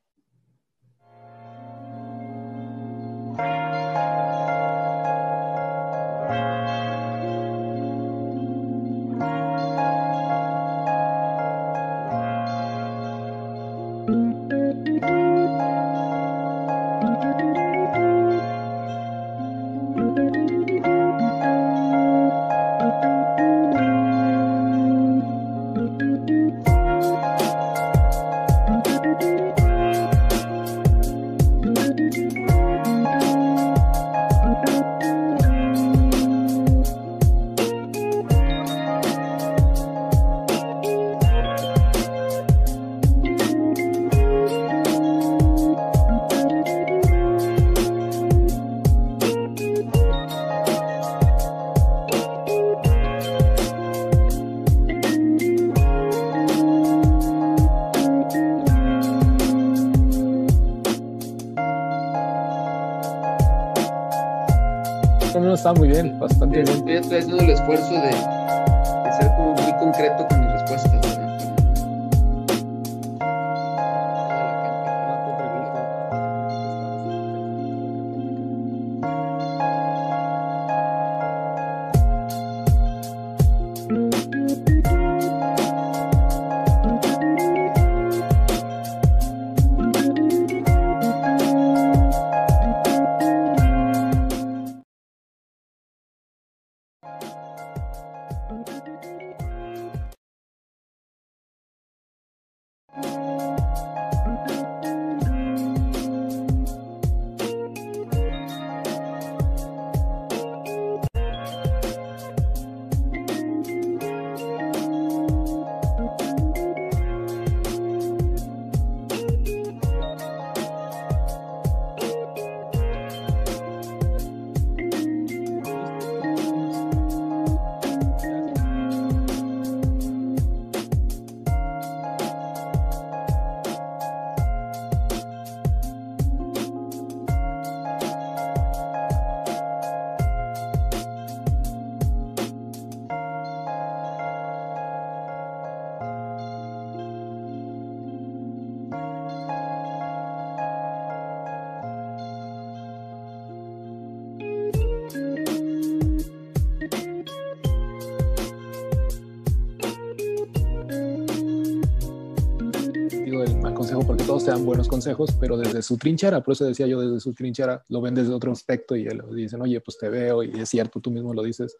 Dan buenos consejos, pero desde su trinchera, por eso decía yo, desde su trinchera, lo ven desde otro aspecto y dicen, oye, pues te veo, y es cierto, tú mismo lo dices,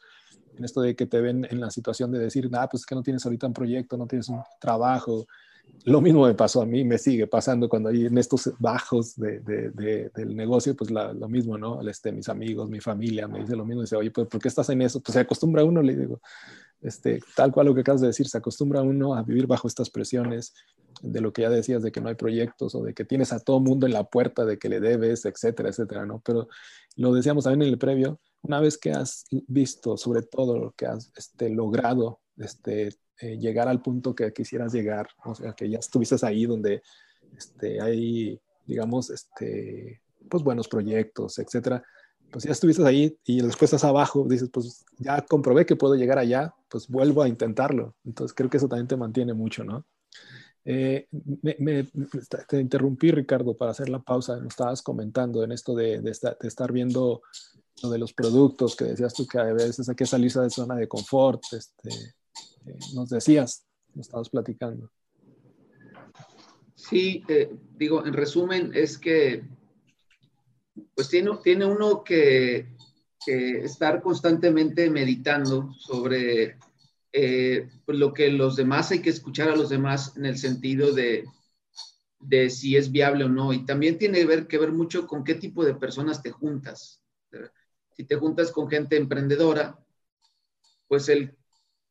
en esto de que te ven en la situación de decir, ah, pues es que no tienes ahorita un proyecto, no tienes un trabajo. Lo mismo me pasó a mí, me sigue pasando cuando hay en estos bajos de, de, del negocio, pues lo mismo, ¿no? Este, mis amigos, mi familia me dice lo mismo, dice, oye, pues ¿por qué estás en eso? Pues se acostumbra uno, le digo, este, tal cual lo que acabas de decir, se acostumbra uno a vivir bajo estas presiones de lo que ya decías, de que no hay proyectos o de que tienes a todo mundo en la puerta, de que le debes, etcétera, etcétera, ¿no? Pero lo decíamos también en el previo, una vez que has visto sobre todo lo que has este, logrado este, eh, llegar al punto que quisieras llegar, o sea, que ya estuviste ahí donde este, hay, digamos, este, pues buenos proyectos, etcétera, pues ya estuviste ahí y después estás abajo, dices, pues ya comprobé que puedo llegar allá, pues vuelvo a intentarlo. Entonces creo que eso también te mantiene mucho, ¿no? Eh, me, te interrumpí, Ricardo, para hacer la pausa. Nos estabas comentando en esto de, de, estar, viendo lo de los productos, que decías tú que a veces hay que salirse de zona de confort. Este, eh, nos decías, nos estabas platicando. Sí, eh, digo, en resumen, es que pues tiene, uno que, estar constantemente meditando sobre eh, pues lo que los demás, hay que escuchar a los demás en el sentido de, si es viable o no. Y también tiene que ver, mucho con qué tipo de personas te juntas. Si te juntas con gente emprendedora, pues el,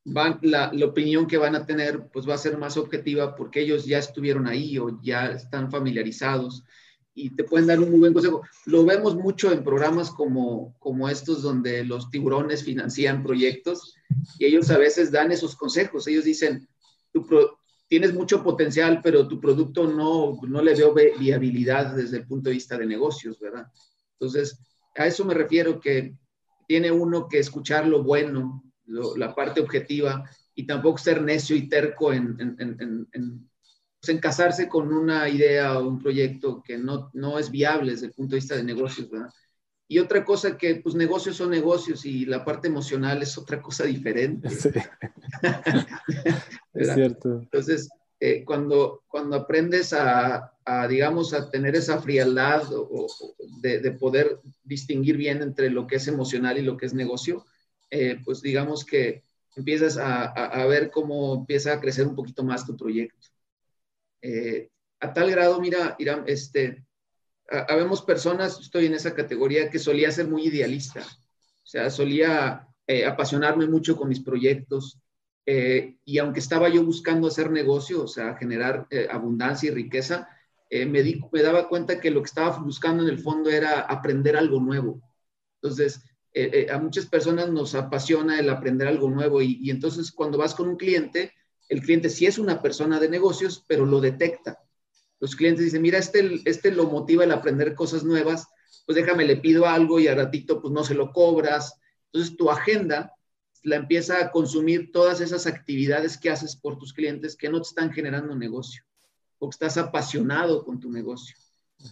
la, la, opinión que van a tener pues va a ser más objetiva porque ellos ya estuvieron ahí o ya están familiarizados y te pueden dar un muy buen consejo. Lo vemos mucho en programas como, como estos donde los tiburones financian proyectos y ellos a veces dan esos consejos. Ellos dicen, tienes mucho potencial, pero tu producto no, no le veo viabilidad desde el punto de vista de negocios, ¿verdad? Entonces, a eso me refiero que tiene uno que escuchar lo bueno, la parte objetiva y tampoco ser necio y terco en pues, en casarse con una idea o un proyecto que no, no es viable desde el punto de vista de negocios, ¿verdad? Y otra cosa que, pues negocios son negocios y la parte emocional es otra cosa diferente. Sí. es cierto. Entonces, eh, cuando, cuando aprendes a, a, digamos, a tener esa frialdad o, de, de, poder distinguir bien entre lo que es emocional y lo que es negocio, eh, pues digamos que empiezas a, a, a, ver cómo empieza a crecer un poquito más tu proyecto. Eh, a tal grado, mira, Irán, este, habemos personas, estoy en esa categoría, que solía ser muy idealista, o sea, solía eh, apasionarme mucho con mis proyectos, eh, y aunque estaba yo buscando hacer negocio, o sea, generar abundancia y riqueza, me, daba cuenta que lo que estaba buscando en el fondo era aprender algo nuevo. Entonces, a muchas personas nos apasiona el aprender algo nuevo y entonces cuando vas con un cliente, el cliente sí es una persona de negocios, pero lo detecta. Los clientes dicen, mira, este, este lo motiva el aprender cosas nuevas, pues déjame, le pido algo y a ratito pues no se lo cobras. Entonces tu agenda la empieza a consumir todas esas actividades que haces por tus clientes que no te están generando negocio, porque estás apasionado con tu negocio.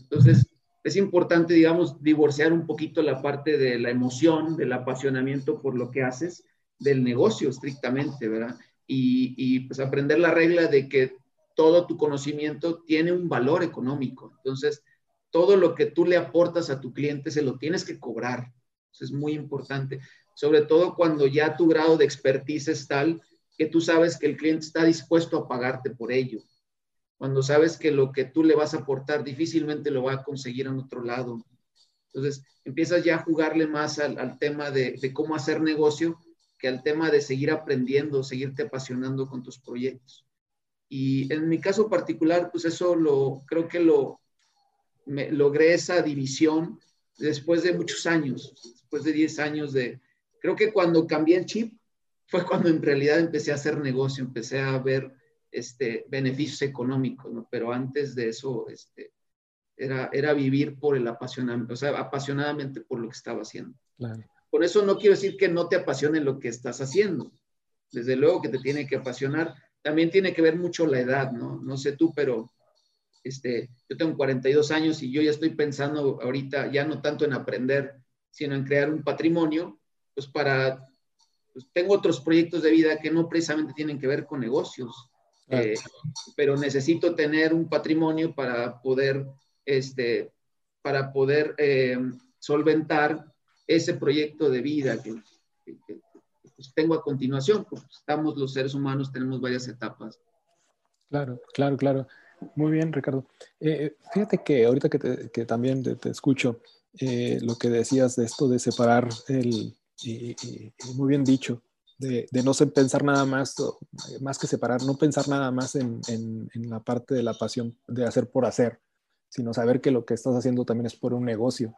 Entonces, es importante, digamos, divorciar un poquito la parte de la emoción, del apasionamiento por lo que haces, del negocio estrictamente, ¿verdad? Y, pues aprender la regla de que todo tu conocimiento tiene un valor económico. Entonces, todo lo que tú le aportas a tu cliente se lo tienes que cobrar. Eso es muy importante, sobre todo cuando ya tu grado de expertise es tal que tú sabes que el cliente está dispuesto a pagarte por ello. Cuando sabes que lo que tú le vas a aportar difícilmente lo va a conseguir en otro lado. Entonces, empiezas ya a jugarle más al, tema de cómo hacer negocio que al tema de seguir aprendiendo, seguirte apasionando con tus proyectos. Y en mi caso particular, pues eso lo creo que lo me, logré esa división después de muchos años, después de 10 años de, creo que cuando cambié el chip fue cuando en realidad empecé a hacer negocio, empecé a ver este, beneficios económicos, ¿no? Pero antes de eso, este, era, era vivir por el apasionamiento, o sea, apasionadamente por lo que estaba haciendo. Claro. Por eso no quiero decir que no te apasione lo que estás haciendo. Desde luego que te tiene que apasionar, también tiene que ver mucho la edad, ¿no? No sé tú, pero este, yo tengo 42 años y yo ya estoy pensando ahorita ya no tanto en aprender, sino en crear un patrimonio, pues para, pues tengo otros proyectos de vida que no precisamente tienen que ver con negocios, eh, pero necesito tener un patrimonio para poder, este, para poder eh, solventar ese proyecto de vida que, pues, tengo a continuación. Pues, estamos los seres humanos, tenemos varias etapas. Claro, claro, claro. Muy bien, Ricardo. Eh, fíjate que ahorita que, también te, escucho, eh, lo que decías de esto de separar el, y, muy bien dicho, de, no pensar nada más, más que separar, no pensar nada más en, en, la parte de la pasión de hacer por hacer, sino saber que lo que estás haciendo también es por un negocio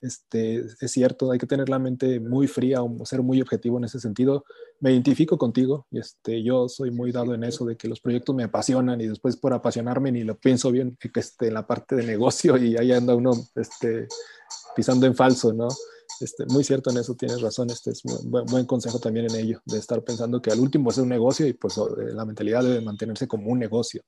este, es cierto, hay que tener la mente muy fría o ser muy objetivo en ese sentido. Me identifico contigo, este, yo soy muy dado en eso de que los proyectos me apasionan y después por apasionarme ni lo pienso bien que esté en la parte de negocio y ahí anda uno este, pisando en falso, ¿no? Este, muy cierto en eso, tienes razón, este es un buen, buen, consejo también en ello, de estar pensando que al último es un negocio y pues la mentalidad debe mantenerse como un negocio.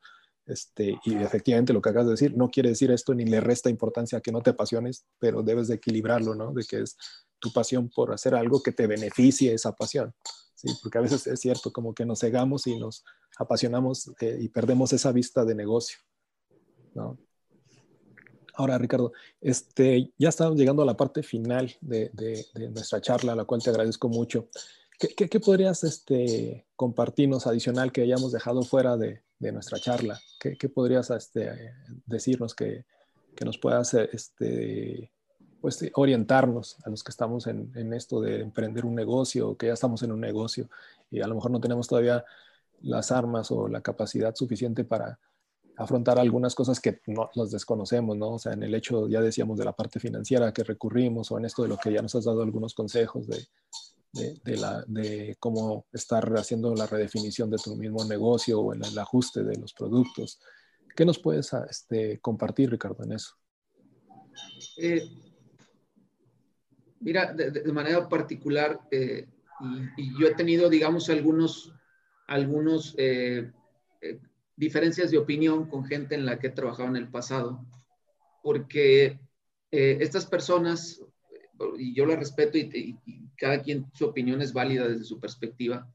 Este, y efectivamente lo que acabas de decir, no quiere decir esto ni le resta importancia que no te apasiones, pero debes de equilibrarlo, ¿no? De que es tu pasión por hacer algo que te beneficie esa pasión, ¿sí? Porque a veces es cierto, como que nos cegamos y nos apasionamos eh, y perdemos esa vista de negocio, ¿no? Ahora, Ricardo, este, ya estamos llegando a la parte final de, de, nuestra charla, a la cual te agradezco mucho. ¿Qué, podrías este, compartirnos adicional que hayamos dejado fuera de, nuestra charla? ¿Qué, podrías este, decirnos que, nos puedas este, pues, orientarnos a los que estamos en, esto de emprender un negocio o que ya estamos en un negocio y a lo mejor no tenemos todavía las armas o la capacidad suficiente para afrontar algunas cosas que no los desconocemos, ¿no? O sea, en el hecho, ya decíamos, de la parte financiera que recurrimos o en esto de lo que ya nos has dado algunos consejos de, de, la, de cómo estar haciendo la redefinición de tu mismo negocio o en el ajuste de los productos. ¿Qué nos puedes ah, este, compartir, Ricardo, en eso? Eh, mira, de, manera particular, eh, y, yo he tenido, digamos, algunos, algunos eh, diferencias de opinión con gente en la que he trabajado en el pasado, porque estas personas, y yo las respeto y, cada quien su opinión es válida desde su perspectiva,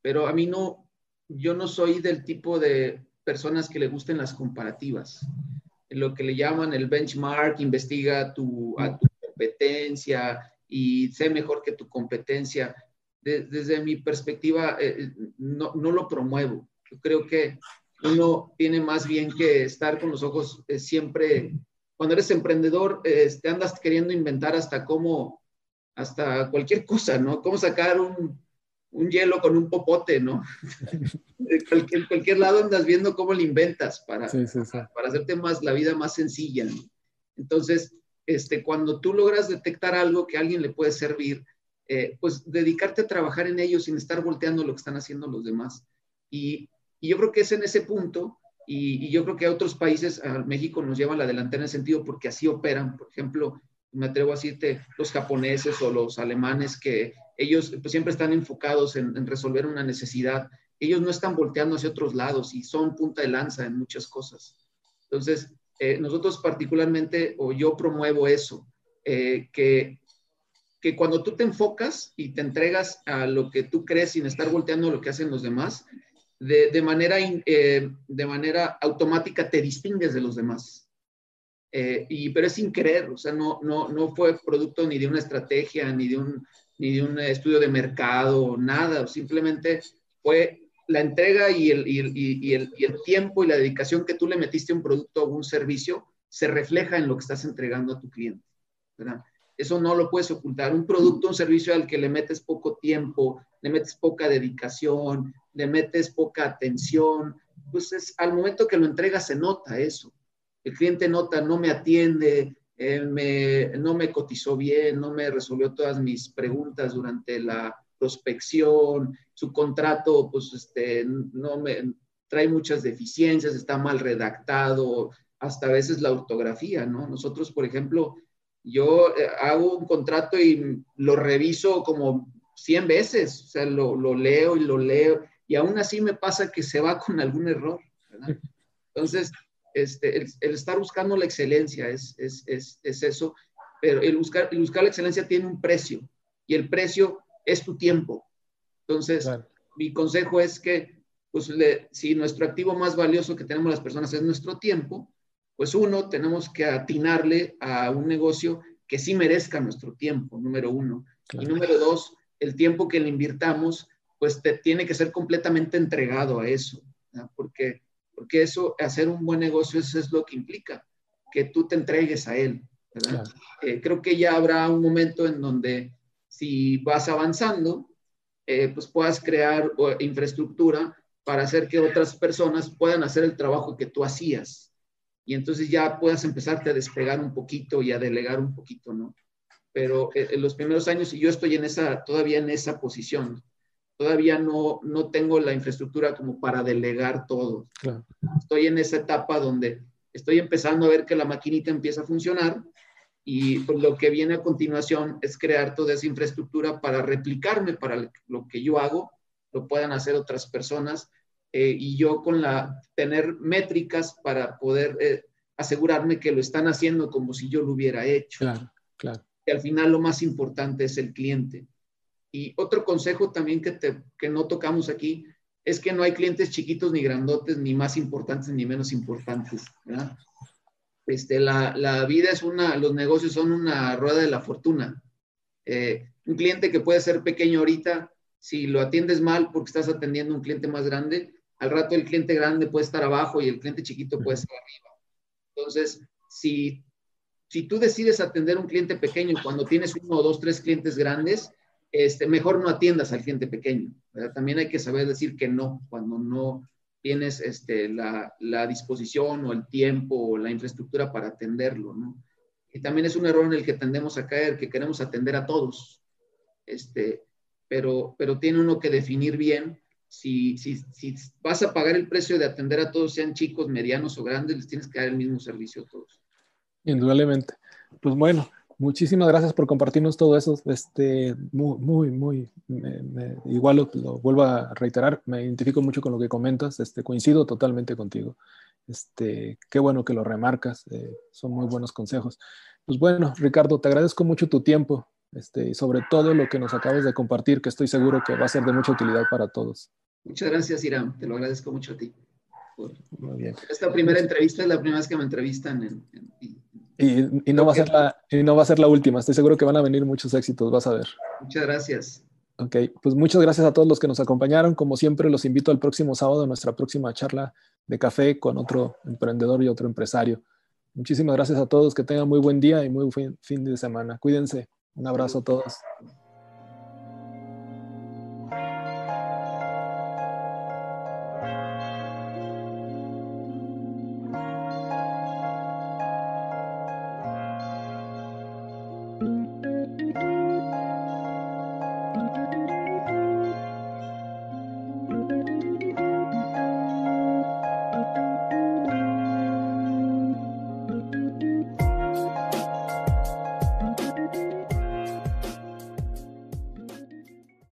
pero a mí no, yo no soy del tipo de personas que le gusten las comparativas. Lo que le llaman el benchmark, investiga tu, a tu competencia y sé mejor que tu competencia. desde mi perspectiva, eh, no, no, lo promuevo. Yo creo que uno tiene más bien que estar con los ojos eh, siempre, cuando eres emprendedor, eh, te andas queriendo inventar hasta cómo hasta cualquier cosa, ¿no? Cómo sacar un, un hielo con un popote, ¿no? en cualquier, cualquier lado andas viendo cómo lo inventas para, para hacerte más, la vida más sencilla. ¿no? Entonces, este, cuando tú logras detectar algo que a alguien le puede servir, eh, pues dedicarte a trabajar en ello sin estar volteando lo que están haciendo los demás. Y, y, yo creo que es en ese punto Y, yo creo que a otros países, a México nos llevan la delantera en ese sentido porque así operan. Por ejemplo, me atrevo a decirte, los japoneses o los alemanes, que ellos pues, siempre están enfocados en, resolver una necesidad. Ellos no están volteando hacia otros lados y son punta de lanza en muchas cosas. Entonces, eh, nosotros particularmente, o yo promuevo eso, eh, que, que cuando tú te enfocas y te entregas a lo que tú crees sin estar volteando lo que hacen los demás, de, de manera, eh, de manera automática te distingues de los demás. Y, pero es sin querer, o sea, no, no, no fue producto ni de una estrategia, ni de un, ni de un estudio de mercado, nada, simplemente fue la entrega y el, y, y, el, y el, tiempo y la dedicación que tú le metiste a un producto o un servicio se refleja en lo que estás entregando a tu cliente. ¿verdad? Eso no lo puedes ocultar. Un producto, un servicio al que le metes poco tiempo, le metes poca dedicación, le metes poca atención, pues es, al momento que lo entregas se nota eso. El cliente nota, no me atiende, eh, me, no me cotizó bien, no me resolvió todas mis preguntas durante la prospección, su contrato, pues, este, no me trae muchas deficiencias, está mal redactado, hasta a veces la ortografía, ¿no? Nosotros, por ejemplo, yo eh, hago un contrato y lo reviso como 100 veces, o sea, lo, lo, leo y lo leo, y aún así me pasa que se va con algún error, ¿verdad? Entonces, este, el, el, estar buscando la excelencia es, es, es, es eso, pero el buscar, el buscar la excelencia tiene un precio, y el precio es tu tiempo. Entonces, mi consejo es que, pues, si nuestro activo más valioso que tenemos las personas es nuestro tiempo, pues uno, tenemos que atinarle a un negocio que sí merezca nuestro tiempo, número uno. Y número dos, el tiempo que le invirtamos, pues te, tiene que ser completamente entregado a eso, porque, porque eso, hacer un buen negocio, eso es lo que implica, que tú te entregues a él. Eh, creo que ya habrá un momento en donde si vas avanzando, eh, pues puedas crear infraestructura para hacer que otras personas puedan hacer el trabajo que tú hacías. Y entonces ya puedas empezarte a despegar un poquito y a delegar un poquito, ¿no? Pero eh, en los primeros años, y yo estoy en esa, todavía en esa posición, todavía no, no tengo la infraestructura como para delegar todo. Estoy en esa etapa donde estoy empezando a ver que la maquinita empieza a funcionar y pues, lo que viene a continuación es crear toda esa infraestructura para replicarme, para lo que yo hago, lo puedan hacer otras personas eh, y yo con la, tener métricas para poder eh, asegurarme que lo están haciendo como si yo lo hubiera hecho. Claro, claro. Y al final lo más importante es el cliente. Y otro consejo también que, te, que no tocamos aquí es que no hay clientes chiquitos ni grandotes, ni más importantes ni menos importantes. ¿verdad? Este, la, la, vida es una, los negocios son una rueda de la fortuna. Eh, un cliente que puede ser pequeño ahorita, si lo atiendes mal porque estás atendiendo a un cliente más grande, al rato el cliente grande puede estar abajo y el cliente chiquito puede estar arriba. Entonces, si, si tú decides atender a un cliente pequeño cuando tienes uno o dos, tres clientes grandes, este, mejor no atiendas al cliente pequeño. También hay que saber decir que no, cuando no, tienes este, la, disposición o el tiempo o la infraestructura para atenderlo. Y también es un error en el que tendemos a caer, que queremos atender a todos, este, pero, pero tiene uno que definir bien si, si, si vas a pagar el precio de atender a todos, sean chicos, medianos o grandes, les tienes que dar el mismo servicio a todos. Indudablemente. Pues bueno, Muchísimas gracias por compartirnos todo eso. Este, muy, muy, muy, igual lo, vuelvo a reiterar, me identifico mucho con lo que comentas, este, coincido totalmente contigo. Este, qué bueno que lo remarcas, eh, son muy buenos consejos. Pues bueno, Ricardo, te agradezco mucho tu tiempo este, y sobre todo lo que nos acabas de compartir, que estoy seguro que va a ser de mucha utilidad para todos. Muchas gracias, Irán, te lo agradezco mucho a ti. Muy bien. Esta primera entrevista es la primera vez que me entrevistan en, en y, no va a ser la, y no va a ser la última. Estoy seguro que van a venir muchos éxitos, vas a ver. Muchas gracias. Ok, pues muchas gracias a todos los que nos acompañaron. Como siempre, los invito al próximo sábado a nuestra próxima charla de café con otro emprendedor y otro empresario. Muchísimas gracias a todos. Que tengan muy buen día y muy buen fin de semana. Cuídense. Un abrazo a todos.